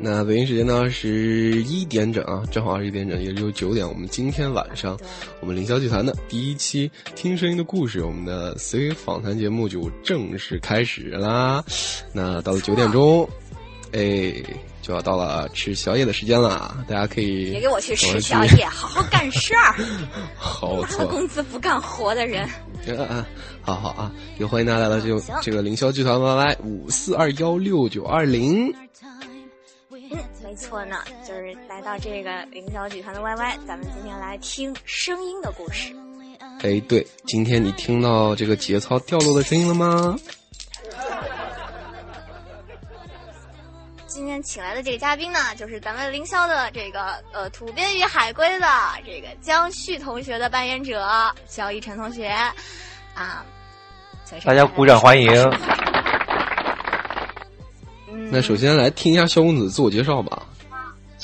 那北京时间呢是一点整啊，正好二十一点整，也就是九点。我们今天晚上，我们凌霄剧团的第一期《听声音的故事》，我们的 C 访谈节目就正式开始啦。那到了九点钟，哎，就要到了吃宵夜的时间了。大家可以别给我去吃宵夜，好好干事儿。好，拿了工资不干活的人。啊，好好啊，也欢迎大家来到这个这个凌霄剧团 YY 五四二幺六九二零。错呢，就是来到这个凌霄剧团的 YY，咱们今天来听声音的故事。哎，对，今天你听到这个节操掉落的声音了吗？今天请来的这个嘉宾呢，就是咱们凌霄的这个呃土鳖与海龟的这个江旭同学的扮演者肖一晨同学啊，大家鼓掌欢迎。那首先来听一下萧公子自我介绍吧。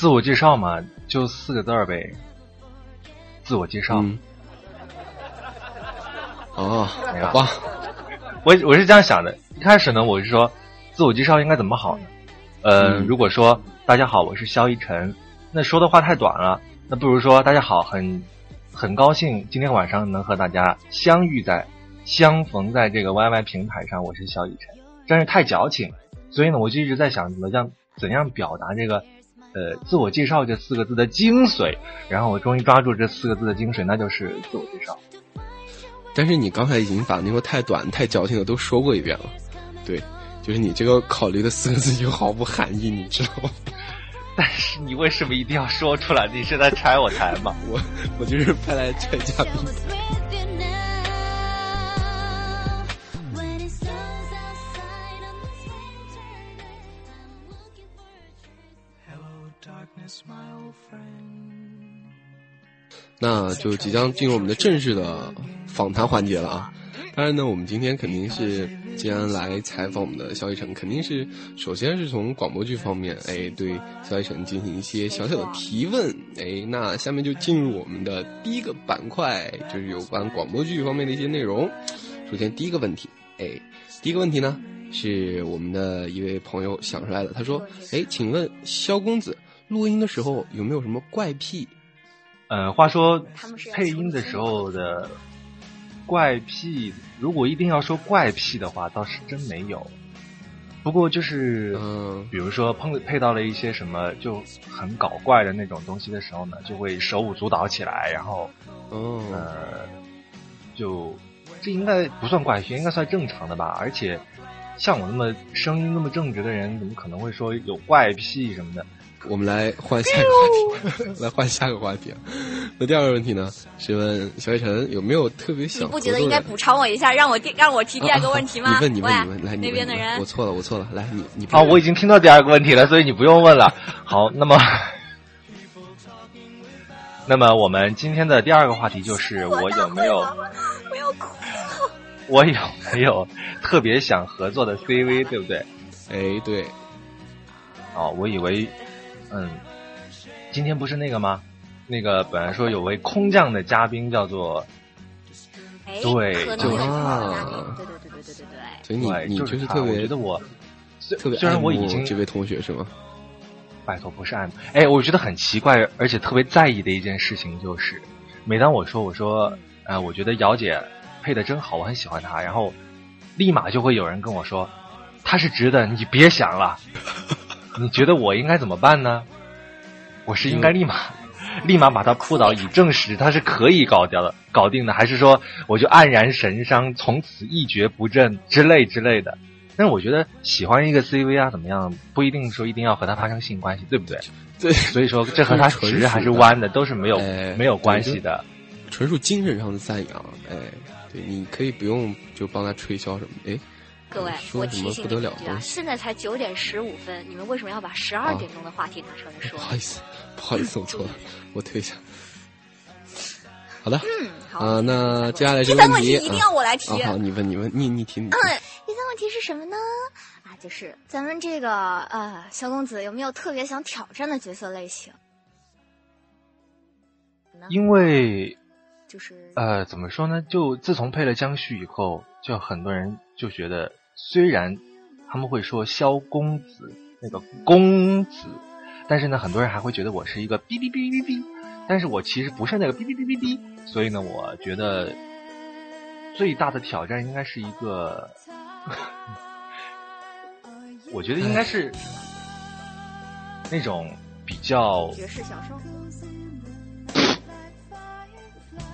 自我介绍嘛，就四个字儿呗。自我介绍。哦，好吧。我我是这样想的，一开始呢，我是说自我介绍应该怎么好呢？呃，如果说大家好，我是萧一晨，那说的话太短了，那不如说大家好，很很高兴今天晚上能和大家相遇在相逢在这个 YY 平台上，我是萧一晨，真是太矫情。所以呢，我就一直在想怎么样怎样表达这个，呃，自我介绍这四个字的精髓。然后我终于抓住这四个字的精髓，那就是自我介绍。但是你刚才已经把那个太短、太矫情的都说过一遍了，对，就是你这个考虑的四个字就毫无含义，你知道吗？但是你为什么一定要说出来？你是在拆我台吗？我我就是派来拆嘉宾。那就即将进入我们的正式的访谈环节了啊！当然呢，我们今天肯定是既然来采访我们的肖一晨，肯定是首先是从广播剧方面，哎，对肖一晨进行一些小小的提问。哎，那下面就进入我们的第一个板块，就是有关广播剧方面的一些内容。首先第一个问题，哎，第一个问题呢是我们的一位朋友想出来的，他说：“哎，请问肖公子录音的时候有没有什么怪癖？”嗯，话说配音的时候的怪癖，如果一定要说怪癖的话，倒是真没有。不过就是，嗯，比如说碰配到了一些什么就很搞怪的那种东西的时候呢，就会手舞足蹈起来，然后，呃，就这应该不算怪癖，应该算正常的吧。而且像我那么声音那么正直的人，怎么可能会说有怪癖什么的？我们来换下一个话题，来换下个话题。那第二个问题呢？是问小雨晨有没有特别想？你不觉得应该补偿我一下，让我让我提第二个问题吗？你问，你问，你问，来那边的人。我错了，我错了，来你你。啊，我已经听到第二个问题了，所以你不用问了。好，那么，那么我们今天的第二个话题就是我有没有？我要哭。我有没有特别想合作的 CV？对不对？哎，对。哦，我以为。嗯，今天不是那个吗？那个本来说有位空降的嘉宾叫做，对，就是啊，对对对对对对对。所以你你就是特别觉得我特别虽然我已经这位同学是吗？拜托不是爱慕，哎，我觉得很奇怪，而且特别在意的一件事情就是，每当我说我说，呃，我觉得姚姐配的真好，我很喜欢她，然后立马就会有人跟我说，她是直的，你别想了。你觉得我应该怎么办呢？我是应该立马，立马把他扑倒，以证实他是可以搞掉的、搞定的，还是说我就黯然神伤，从此一蹶不振之类之类的？但是我觉得喜欢一个 CV 啊，怎么样，不一定说一定要和他发生性关系，对不对？对，所以说这和他直还是弯的都是没有没有关系的，纯属精神上的赞扬。哎，对，你可以不用就帮他吹箫什么，哎。各位，我提醒你一句啊，现在才九点十五分，你们为什么要把十二点钟的话题拿出来说？不好意思，不好意思，我错了，我退下。好的，嗯，好啊，那接下来第三个问题一定要我来提。好，你问，你问，你你提。嗯，第三个问题是什么呢？啊，就是咱们这个呃，萧公子有没有特别想挑战的角色类型？因为就是呃，怎么说呢？就自从配了江旭以后，就很多人。就觉得虽然他们会说萧公子，那个公子，但是呢，很多人还会觉得我是一个哔哔哔哔哔，但是我其实不是那个哔哔哔哔哔，所以呢，我觉得最大的挑战应该是一个，我觉得应该是那种比较绝世小兽。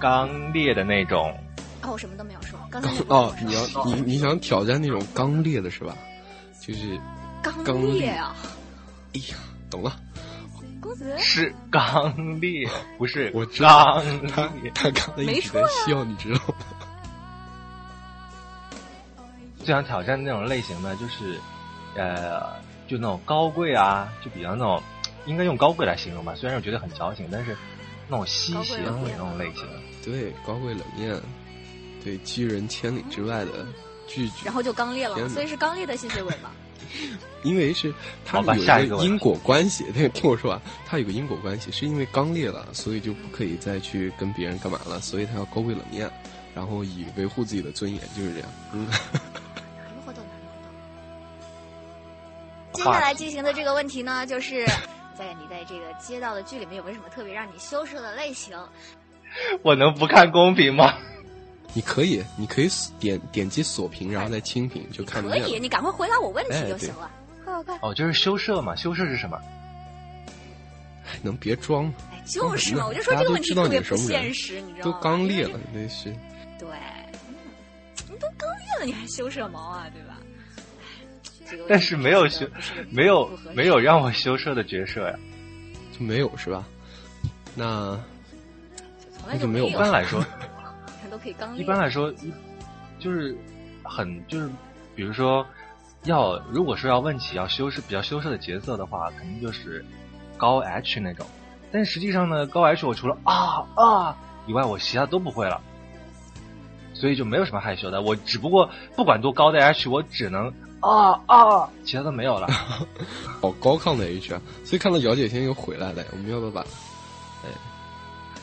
刚烈的那种。哦，我什么都没有说。刚才哦，你要你你想挑战那种刚烈的是吧？就是刚烈啊！哎呀，懂了。公子是刚烈，不是我知道他他刚才一直在笑，你知道吗？最想挑战那种类型的，就是呃，就那种高贵啊，就比较那种，应该用高贵来形容吧。虽然我觉得很矫情，但是那种吸血鬼那种类型。对，高贵冷艳，对拒人千里之外的拒绝，然后就刚烈了，所以是刚烈的吸血鬼嘛。因为是它有一个因果关系，那个听我说啊，它有个因果关系，是因为刚烈了，所以就不可以再去跟别人干嘛了，所以他要高贵冷艳，然后以维护自己的尊严，就是这样。嗯。接下来进行的这个问题呢，就是在你在这个接到的剧里面有没有什么特别让你羞涩的类型？我能不看公屏吗？你可以，你可以点点击锁屏，然后再清屏就看。可以，你赶快回答我问题就行了。快快快！哦，就是羞涩嘛，羞涩是什么？能别装吗？哎，就是嘛，我就说这个问题特别不现实，你知道吗？都刚裂了，那是。对，你都刚裂了，你还羞涩毛啊？对吧？但是没有羞，没有没有让我羞涩的角色呀，就没有是吧？那。那就没有。一般来说，都可以刚一般来说，就是很就是，比如说要如果说要问起要修饰比较羞涩的角色的话，肯定就是高 H 那种。但是实际上呢，高 H 我除了啊啊以外，我其他都不会了，所以就没有什么害羞的。我只不过不管多高的 H，我只能啊啊，其他都没有了。好高亢的 H 啊！所以看到姚姐现在又回来了，我们要不要把哎？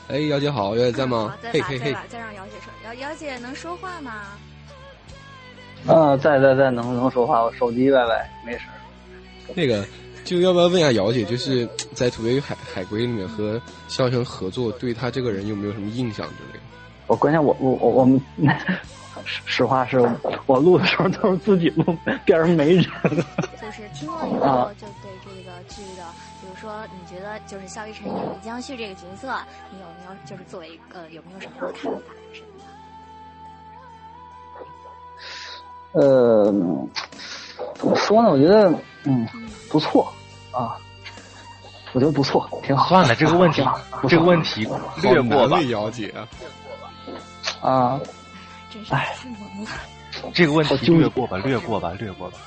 哎，姚姐好，姚姐在吗？在吧，在吧，再让姚姐说，姚姚姐能说话吗？啊，在在在，能能说话，我手机歪歪，没事。那个，就要不要问一下姚姐，就是在《土鳖与海海龟》里面和肖申合作，对他这个人有没有什么印象之类的？我关键我我我我们，实实话是我录的时候都是自己录，边上没人。就是听了以后就对这个剧的。说你觉得就是肖一晨演李江旭这个角色，你有没有就是作为一个有没有什么样的看法什么的？呃，怎么说呢？我觉得嗯不错啊，我觉得不错，挺好。算了，这个问题这个问题略过吧。姚姐啊，真是太萌了。这个问题略过吧，略过吧，略过吧。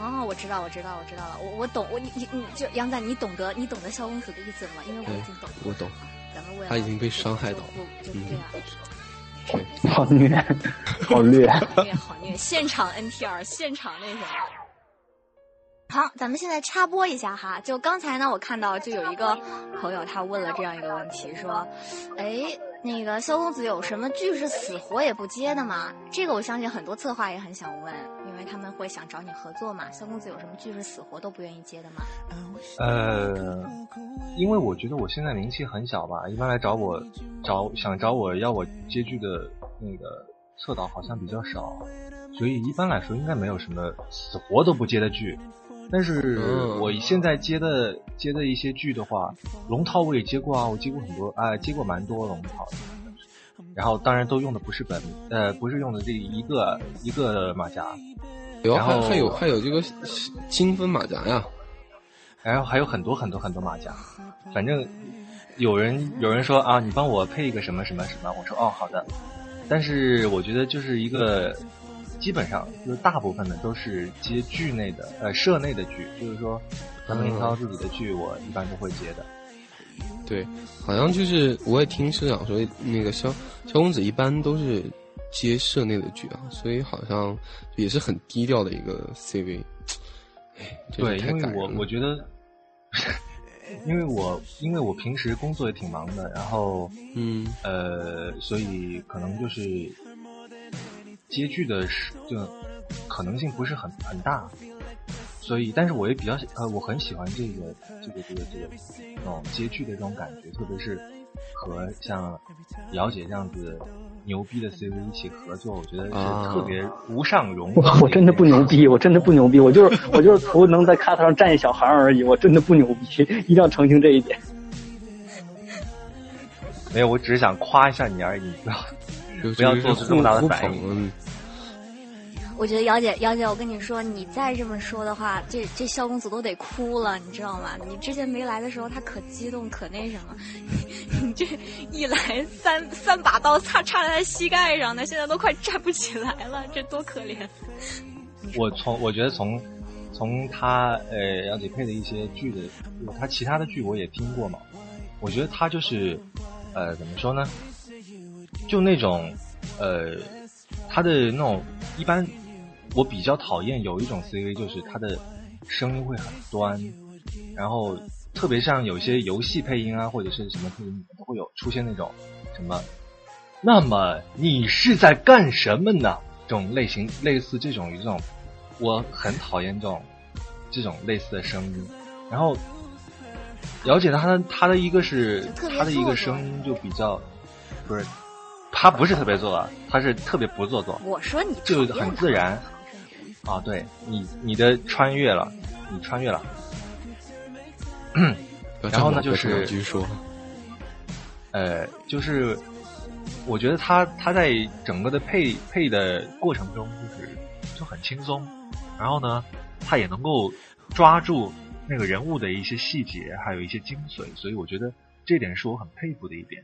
哦，我知道，我知道，我知道了，我我懂，我你你你就杨仔，你懂得你懂得萧公子的意思了吗？因为我已经懂了，我懂，咱们他已经被伤害到，嗯，对啊，好虐，好虐，好虐，好虐，现场 NTR，现场那什么。好，咱们现在插播一下哈，就刚才呢，我看到就有一个朋友他问了这样一个问题，说，哎，那个萧公子有什么剧是死活也不接的吗？这个我相信很多策划也很想问，因为他们会想找你合作嘛。萧公子有什么剧是死活都不愿意接的吗？呃，因为我觉得我现在名气很小吧，一般来找我找想找我要我接剧的那个策导好像比较少，所以一般来说应该没有什么死活都不接的剧。但是我现在接的接的一些剧的话，龙套我也接过啊，我接过很多啊，接过蛮多龙套的。然后当然都用的不是本，呃，不是用的这一个一个马甲。然后还有还有这个金分马甲呀，然后还有很多很多很多马甲。反正有人有人说啊，你帮我配一个什么什么什么，我说哦好的。但是我觉得就是一个。基本上就是大部分的都是接剧内的，呃，社内的剧，就是说，咱们林涛自己的剧，我一般都会接的。对，好像就是我也听社长说，那个萧萧公子一般都是接社内的剧啊，所以好像也是很低调的一个 CV。对，因为我我觉得，因为我因为我平时工作也挺忙的，然后嗯呃，所以可能就是。接剧的是就可能性不是很很大，所以，但是我也比较呃，我很喜欢这个这个这个这个那种接剧的这种感觉，特别是和像姚姐这样子牛逼的 CV 一起合作，我觉得是特别无上荣。我我真的不牛逼，我真的不牛逼，我就是我就是图能在卡特上站一小行而已，我真的不牛逼，一定要澄清这一点。没有，我只是想夸一下你而已，不要不要做出这么大的反应。我觉得姚姐，姚姐，我跟你说，你再这么说的话，这这萧公子都得哭了，你知道吗？你之前没来的时候，他可激动，可那什么，你 这一来三三把刀插插在他膝盖上，他现在都快站不起来了，这多可怜。我从我觉得从从他呃姚姐配的一些剧的，他其他的剧我也听过嘛，我觉得他就是呃怎么说呢，就那种呃他的那种一般。我比较讨厌有一种 CV，就是他的声音会很端，然后特别像有些游戏配音啊，或者是什么配音，都会有出现那种什么。那么你是在干什么呢？这种类型，类似这种这种，我很讨厌这种这种类似的声音。然后了解他的他的一个是他的一个声音就比较不是，他不是特别做作，他是特别不做作。我说你就很自然。啊，对你，你的穿越了，你穿越了，然后呢，就是继续说，呃，就是我觉得他他在整个的配配的过程中，就是就很轻松，然后呢，他也能够抓住那个人物的一些细节，还有一些精髓，所以我觉得这点是我很佩服的一点。